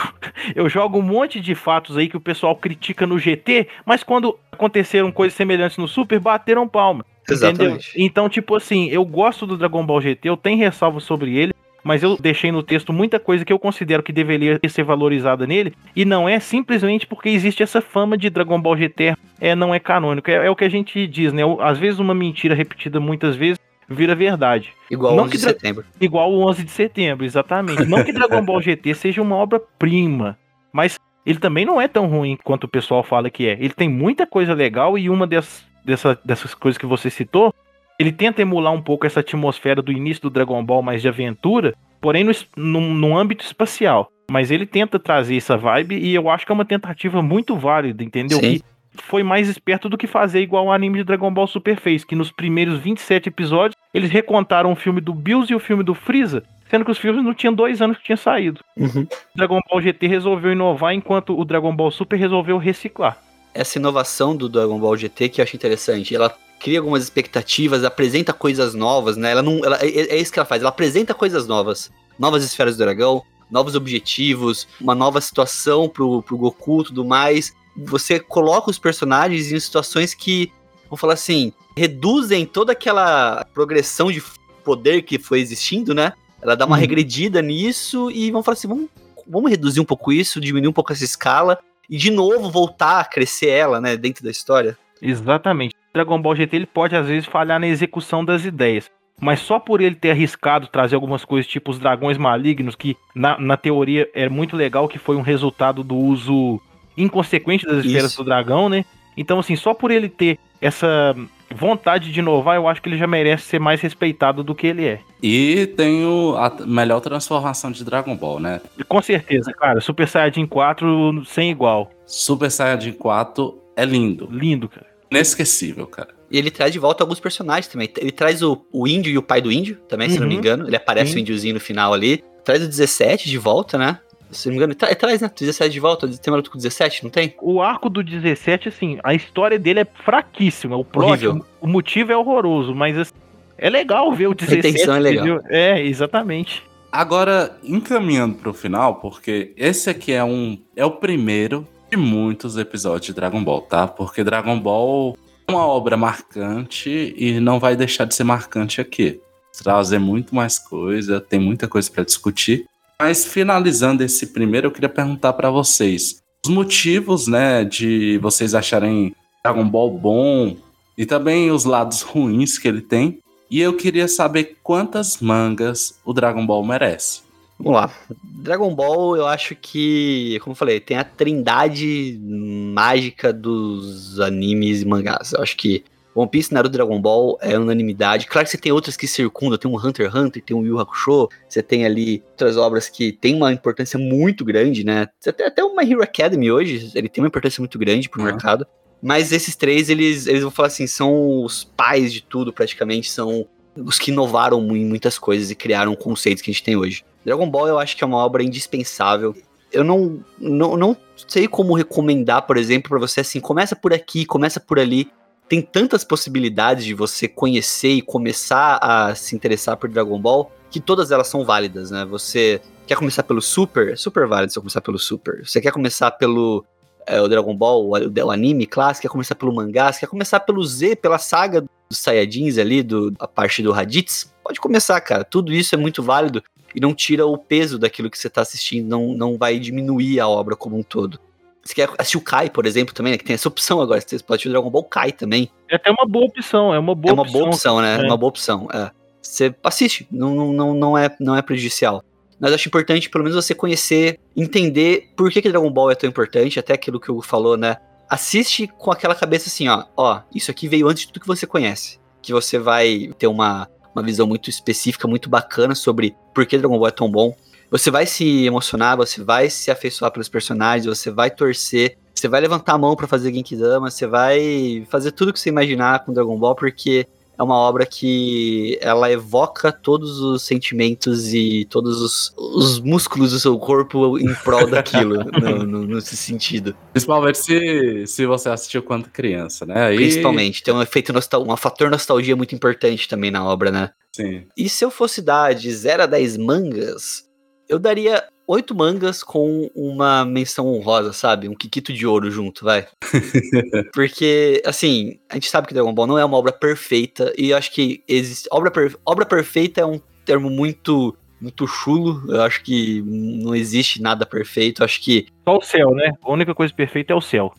eu jogo um monte de fatos aí que o pessoal critica no GT, mas quando aconteceram coisas semelhantes no Super, bateram palma. Entendeu? Exatamente. Então, tipo assim, eu gosto do Dragon Ball GT, eu tenho ressalvas sobre ele, mas eu deixei no texto muita coisa que eu considero que deveria ser valorizada nele, e não é simplesmente porque existe essa fama de Dragon Ball GT é, não é canônico. É, é o que a gente diz, né? Às vezes uma mentira repetida muitas vezes vira verdade. Igual Não 11 que de setembro. Igual o 11 de setembro, exatamente. Não que Dragon Ball GT seja uma obra-prima, mas ele também não é tão ruim quanto o pessoal fala que é. Ele tem muita coisa legal e uma dessas, dessa- dessas coisas que você citou, ele tenta emular um pouco essa atmosfera do início do Dragon Ball mais de aventura, porém no, num, num âmbito espacial. Mas ele tenta trazer essa vibe e eu acho que é uma tentativa muito válida, entendeu? Sim. Que foi mais esperto do que fazer igual o anime de Dragon Ball Super fez, que nos primeiros 27 episódios eles recontaram o filme do Bills e o filme do Freeza, sendo que os filmes não tinham dois anos que tinha saído. Uhum. Dragon Ball GT resolveu inovar, enquanto o Dragon Ball Super resolveu reciclar. essa inovação do Dragon Ball GT que eu acho interessante. Ela cria algumas expectativas, apresenta coisas novas, né? Ela não, ela, é, é isso que ela faz. Ela apresenta coisas novas, novas esferas do dragão, novos objetivos, uma nova situação pro, pro Goku, tudo mais. Você coloca os personagens em situações que, vamos falar assim, reduzem toda aquela progressão de poder que foi existindo, né? Ela dá uma Uhum. regredida nisso e vamos falar assim, vamos, vamos reduzir um pouco isso, diminuir um pouco essa escala e de novo voltar a crescer ela, né, dentro da história. Exatamente. Dragon Ball GT ele pode às vezes falhar na execução das ideias. Mas só por ele ter arriscado trazer algumas coisas tipo os dragões malignos, que na, na teoria é muito legal, que foi um resultado do uso inconsequente das esferas Isso. do dragão, né? Então, assim, só por ele ter essa vontade de inovar, eu acho que ele já merece ser mais respeitado do que ele é. E tem o- a melhor transformação de Dragon Ball, né? E com certeza, cara, Super Saiyajin 4 sem igual. Super Saiyajin 4 é lindo. Lindo, cara. Inesquecível, cara. E ele traz de volta alguns personagens também. Ele traz o, o índio e o pai do índio, também, se não me Uhum. engano. Ele aparece Sim. o índiozinho no final ali. Traz o 17 de volta, né? Se não me engano, tra- ele traz, né? 17 de volta. Tem uma luta com o 17, não tem? O arco do 17, assim, a história dele é fraquíssima. O Horrível. o, motivo é horroroso, mas assim, é legal ver o 17. intenção é legal. entendeu? É, exatamente. Agora, encaminhando pro final, porque esse aqui é um é o primeiro de muitos episódios de Dragon Ball, tá? Porque Dragon Ball é uma obra marcante e não vai deixar de ser marcante aqui. Trazer muito mais coisa, tem muita coisa pra discutir. Mas finalizando esse primeiro, eu queria perguntar pra vocês os motivos, né, de vocês acharem Dragon Ball bom e também os lados ruins que ele tem. E eu queria saber quantas mangas o Dragon Ball merece. Vamos lá. Dragon Ball, eu acho que, como eu falei, tem a trindade mágica dos animes e mangás. Eu acho que One Piece, Naruto Dragon Ball é unanimidade. Claro que você tem outras que circundam, tem um Hunter x Hunter, tem um Yu Hakusho, você tem ali outras obras que têm uma importância muito grande, né? Até o My Hero Academy hoje, ele tem uma importância muito grande pro Uhum. mercado. Mas esses três, eles, eles vão falar assim, são os pais de tudo, praticamente, são os que inovaram em muitas coisas e criaram conceitos que a gente tem hoje. Dragon Ball eu acho que é uma obra indispensável. Eu não, não, não sei como recomendar, por exemplo, pra você assim, começa por aqui, começa por ali. Tem tantas possibilidades de você conhecer e começar a se interessar por Dragon Ball que todas elas são válidas, né? Você quer começar pelo Super? É super válido você começar pelo Super. Você quer começar pelo é, o Dragon Ball, o, o anime clássico, quer começar pelo mangá, você quer começar pelo Z, pela saga dos Saiyajins ali, do, a parte do Raditz, pode começar, cara. Tudo isso é muito válido e não tira o peso daquilo que você tá assistindo, não, não vai diminuir a obra como um todo. Você quer assistir o Kai, por exemplo, também, né? Que tem essa opção agora. Você pode assistir o Dragon Ball Kai também. É até uma boa opção, é uma boa é uma opção. boa opção, né? É. Uma boa opção. É. Você assiste, não, não, não, é, não é prejudicial. Mas acho importante, pelo menos, você conhecer, entender por que, que Dragon Ball é tão importante, até aquilo que o Hugo falou, né? Assiste com aquela cabeça assim, ó, ó, isso aqui veio antes de tudo que você conhece. que você vai ter uma, uma visão muito específica, muito bacana sobre por que Dragon Ball é tão bom. Você vai se emocionar, você vai se afeiçoar pelos personagens, você vai torcer, você vai levantar a mão para fazer Genkidama, você vai fazer tudo que você imaginar com Dragon Ball, porque é uma obra que ela evoca todos os sentimentos e todos os, os músculos do seu corpo em prol daquilo, no, no, nesse sentido. Principalmente se, se você assistiu quando criança, né? Aí, Principalmente, tem um efeito nostal um fator nostalgia muito importante também na obra, né? Sim. E se eu fosse dar de 0 a 10 mangas, eu daria oito mangas com uma menção honrosa, sabe? Um Kikito de ouro junto, vai. Porque, assim, a gente sabe que Dragon Ball não é uma obra perfeita, e eu acho que existe. Obra, per... obra perfeita é um termo muito. Muito chulo, eu acho que não existe nada perfeito. Eu acho que Só o céu, né? A única coisa perfeita é o céu.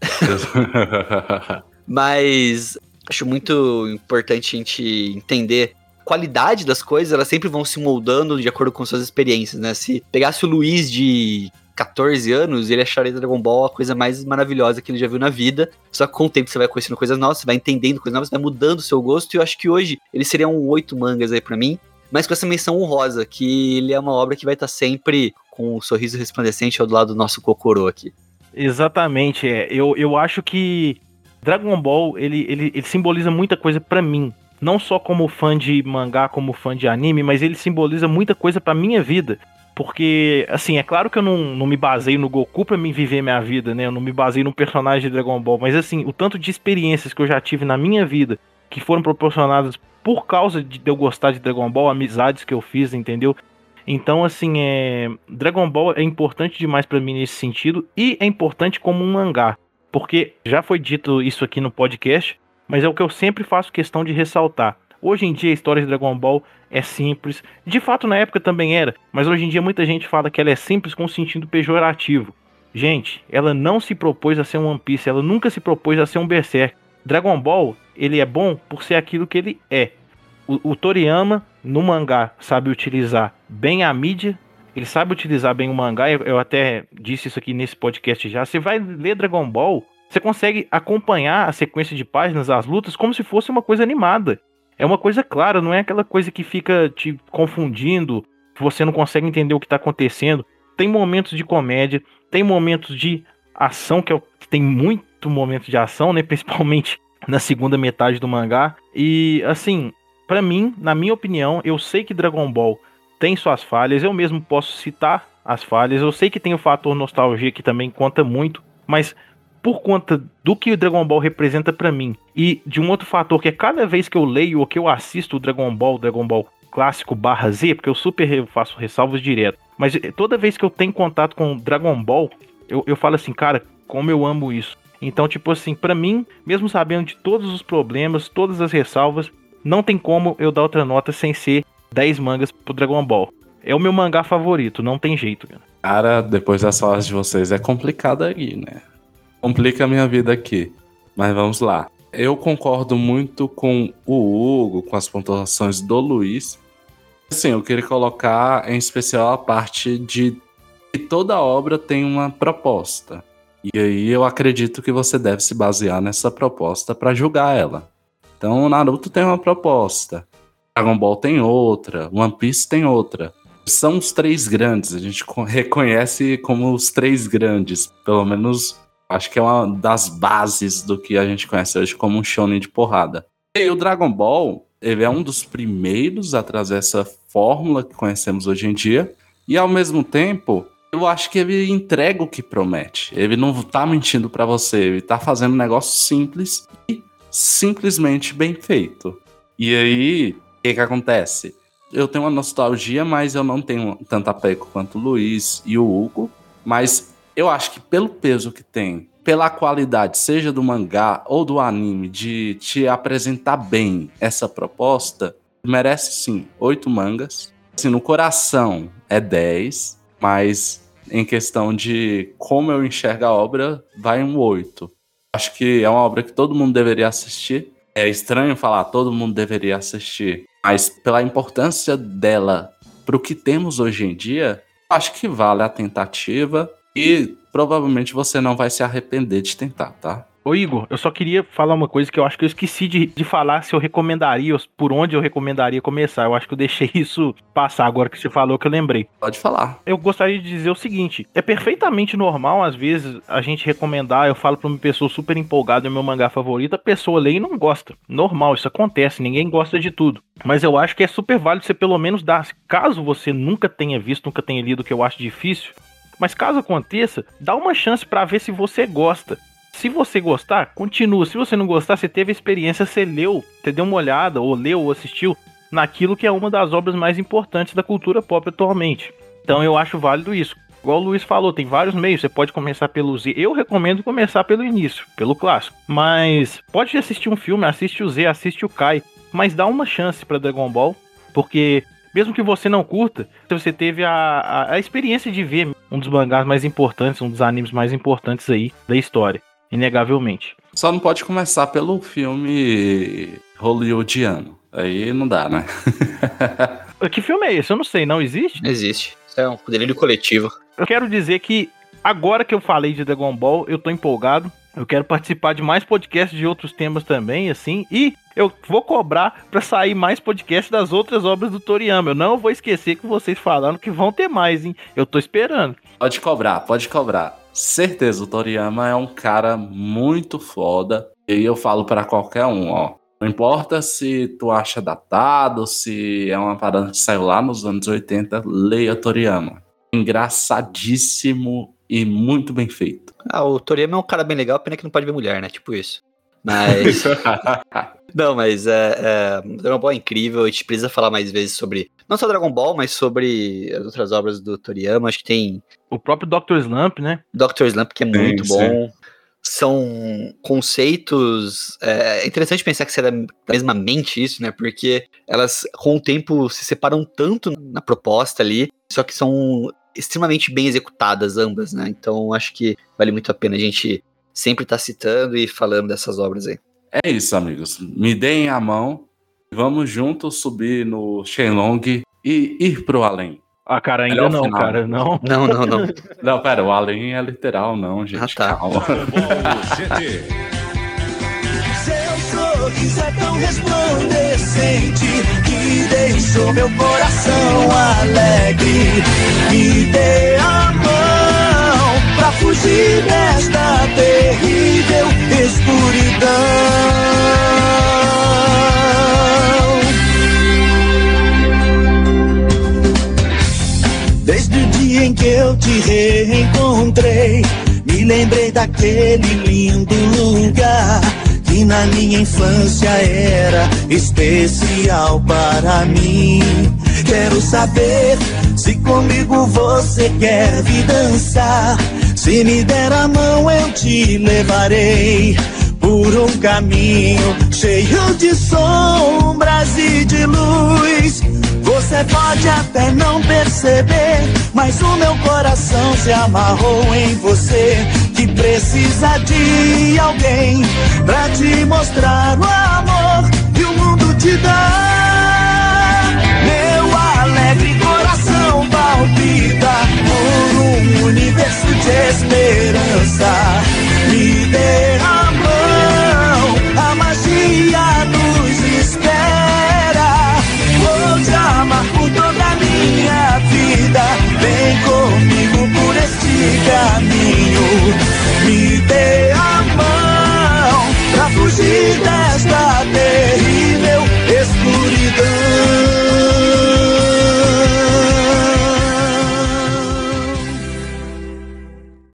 Mas acho muito importante a gente entender qualidade das coisas, elas sempre vão se moldando de acordo com suas experiências, né? Se pegasse o Luiz de 14 anos, ele acharia Dragon Ball a coisa mais maravilhosa que ele já viu na vida. Só que com o tempo você vai conhecendo coisas novas, você vai entendendo coisas novas, vai mudando o seu gosto. E eu acho que hoje ele seria um oito mangas aí pra mim. Mas com essa menção honrosa, que ele é uma obra que vai estar sempre com um sorriso resplandecente ao lado do nosso Kokoro aqui. Exatamente, é. Eu, eu acho que Dragon Ball, ele, ele, ele simboliza muita coisa pra mim. Não só como fã de mangá, como fã de anime, mas ele simboliza muita coisa pra minha vida. Porque, assim, é claro que eu não, não me baseio no Goku pra me viver minha vida, né? Eu não me baseio no personagem de Dragon Ball. Mas, assim, o tanto de experiências que eu já tive na minha vida, que foram proporcionadas por causa de eu gostar de Dragon Ball, amizades que eu fiz, entendeu? Então, assim, é... Dragon Ball é importante demais pra mim nesse sentido e é importante como um mangá. Porque já foi dito isso aqui no podcast, mas é o que eu sempre faço questão de ressaltar. Hoje em dia a história de Dragon Ball é simples. De fato, na época também era, mas hoje em dia muita gente fala que ela é simples com sentido pejorativo. Gente, ela não se propôs a ser um One Piece, ela nunca se propôs a ser um Berserk. Dragon Ball, ele é bom por ser aquilo que ele é. O, o Toriyama, no mangá, sabe utilizar bem a mídia, ele sabe utilizar bem o mangá. Eu, eu até disse isso aqui nesse podcast já. Você vai ler Dragon Ball, você consegue acompanhar a sequência de páginas, as lutas, como se fosse uma coisa animada. É uma coisa clara, não é aquela coisa que fica te confundindo, você não consegue entender o que está acontecendo. Tem momentos de comédia, tem momentos de ação, que, é tem muito momento de ação, né? Principalmente na segunda metade do mangá. E assim, pra mim, na minha opinião, eu sei que Dragon Ball tem suas falhas, eu mesmo posso citar as falhas. Eu sei que tem o fator nostalgia que também conta muito, mas por conta do que o Dragon Ball representa pra mim e de um outro fator que é cada vez que eu leio ou que eu assisto o Dragon Ball, Dragon Ball clássico barra Z, porque eu super faço ressalvas direto, mas eh, toda vez que eu tenho contato com Dragon Ball, eu, eu falo assim, cara, como eu amo isso. Então, tipo assim, pra mim, mesmo sabendo de todos os problemas, todas as ressalvas, não tem como eu dar outra nota sem ser 10 mangas pro Dragon Ball. É o meu mangá favorito, não tem jeito, cara. Cara, depois das falas de vocês é complicado aí, né? Complica a minha vida aqui. Mas vamos lá. Eu concordo muito com o Hugo, com as pontuações do Luiz. Assim, eu queria colocar em especial a parte de que toda obra tem uma proposta. E aí eu acredito que você deve se basear nessa proposta para julgar ela. Então, Naruto tem uma proposta, Dragon Ball tem outra, One Piece tem outra são os três grandes. A gente co- reconhece como os três grandes. Pelo menos acho que é uma das bases do que a gente conhece hoje como um shonen de porrada. E o Dragon Ball, ele é um dos primeiros a trazer essa fórmula que conhecemos hoje em dia. E ao mesmo tempo, eu acho que ele entrega o que promete. Ele não tá mentindo pra você, ele tá fazendo um negócio simples e simplesmente bem feito. E aí, o que que acontece? eu tenho uma nostalgia, mas eu não tenho tanto apego quanto o Luiz e o Hugo. Mas eu acho que pelo peso que tem, pela qualidade, seja do mangá ou do anime, de te apresentar bem essa proposta, merece sim oito mangas. Assim, no coração é 10, mas em questão de como eu enxergo a obra, vai um 8. Acho que é uma obra que todo mundo deveria assistir. É estranho falar todo mundo deveria assistir, mas pela importância dela para o que temos hoje em dia, acho que vale a tentativa e provavelmente você não vai se arrepender de tentar, tá? Ô Igor, eu só queria falar uma coisa que eu acho que eu esqueci de, de falar se eu recomendaria, por onde eu recomendaria começar. Eu acho que eu deixei isso passar agora que você falou que eu lembrei. Pode falar. Eu gostaria de dizer o seguinte: é perfeitamente normal, às vezes, a gente recomendar. Eu falo pra uma pessoa super empolgada, é meu mangá favorito, a pessoa lê e não gosta. Normal, isso acontece, ninguém gosta de tudo. Mas eu acho que é super válido você pelo menos dar, caso você nunca tenha visto, nunca tenha lido, que eu acho difícil. Mas caso aconteça, dá uma chance pra ver se você gosta. Se você gostar, continua. Se você não gostar, você teve experiência, você leu, você deu uma olhada, ou leu, ou assistiu naquilo que é uma das obras mais importantes da cultura pop atualmente. Então eu acho válido isso. Igual o Luiz falou, tem vários meios. Você pode começar pelo Z. Eu recomendo começar pelo início, pelo clássico. Mas pode assistir um filme, assiste o Z, assiste o Kai. Mas dá uma chance para Dragon Ball, porque mesmo que você não curta, você teve a, a, a, experiência de ver um dos mangás mais importantes, um dos animes mais importantes aí da história inegavelmente. Só não pode começar pelo filme hollywoodiano. Aí não dá, né? que filme é esse? Eu não sei, não existe? Existe. Isso é um delírio coletivo. Eu quero dizer que agora que eu falei de Dragon Ball, eu tô empolgado. Eu quero participar de mais podcasts de outros temas também, assim. E eu vou cobrar para sair mais podcasts das outras obras do Toriyama. Eu não vou esquecer que vocês falaram que vão ter mais, hein? Eu tô esperando. Pode cobrar, pode cobrar certeza, o Toriyama é um cara muito foda. E eu falo para qualquer um, ó. Não importa se tu acha datado, se é uma parada que saiu lá nos anos 80, leia Toriyama. Engraçadíssimo e muito bem feito. Ah, o Toriyama é um cara bem legal, pena que não pode ver mulher, né? Tipo isso. Mas. não, mas é, é, Dragon Ball é incrível. A gente precisa falar mais vezes sobre. Não só Dragon Ball, mas sobre as outras obras do Toriyama. Acho que tem. O próprio Dr. Slump, né? Dr. Slump, que é muito sim, bom. Sim. São conceitos. É, é interessante pensar que será da mesma mente isso, né? Porque elas, com o tempo, se separam tanto na proposta ali, só que são extremamente bem executadas ambas, né? Então acho que vale muito a pena a gente sempre tá citando e falando dessas obras aí. É isso, amigos. Me deem a mão. Vamos juntos subir no Shenlong e ir pro além. Ah, cara, ainda não, final. cara, não. Não, não, não. não, pera, o além é literal, não, gente. Ah, tá. Calma. Seu sorriso é tão resplandecente que deixou meu coração alegre. Me escuridão. em que eu te reencontrei, me lembrei daquele lindo lugar que na minha infância era especial para mim. Quero saber se comigo você quer vir dançar. Se me der a mão, eu te levarei por um caminho cheio de sombras e de luz. Você pode até não perceber, mas o meu coração se amarrou em você. Que precisa de alguém pra te mostrar o amor que o mundo te dá. Meu alegre coração palpita por um universo de esperança. Me dê comigo por este caminho. Me dê a mão pra fugir dela.